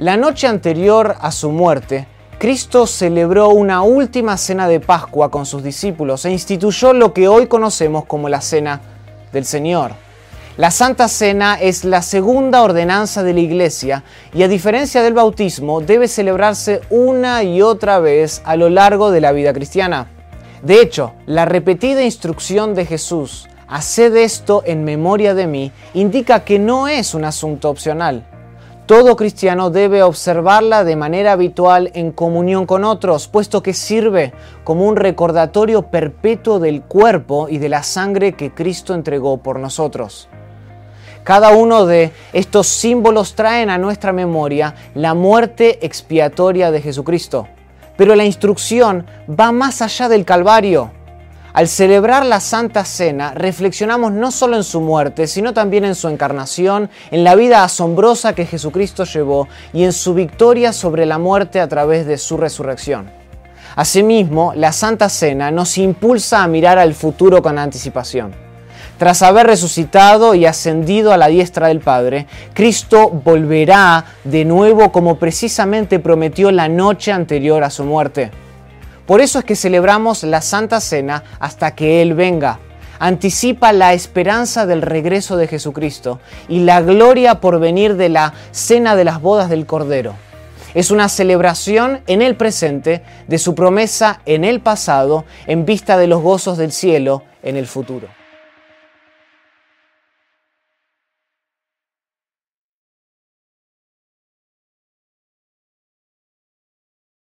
La noche anterior a su muerte, Cristo celebró una última cena de Pascua con sus discípulos e instituyó lo que hoy conocemos como la Cena del Señor. La Santa Cena es la segunda ordenanza de la Iglesia y a diferencia del bautismo debe celebrarse una y otra vez a lo largo de la vida cristiana. De hecho, la repetida instrucción de Jesús, haced esto en memoria de mí, indica que no es un asunto opcional. Todo cristiano debe observarla de manera habitual en comunión con otros, puesto que sirve como un recordatorio perpetuo del cuerpo y de la sangre que Cristo entregó por nosotros. Cada uno de estos símbolos traen a nuestra memoria la muerte expiatoria de Jesucristo. Pero la instrucción va más allá del Calvario. Al celebrar la Santa Cena, reflexionamos no solo en su muerte, sino también en su encarnación, en la vida asombrosa que Jesucristo llevó y en su victoria sobre la muerte a través de su resurrección. Asimismo, la Santa Cena nos impulsa a mirar al futuro con anticipación. Tras haber resucitado y ascendido a la diestra del Padre, Cristo volverá de nuevo como precisamente prometió la noche anterior a su muerte. Por eso es que celebramos la Santa Cena hasta que Él venga. Anticipa la esperanza del regreso de Jesucristo y la gloria por venir de la cena de las bodas del Cordero. Es una celebración en el presente de su promesa en el pasado en vista de los gozos del cielo en el futuro.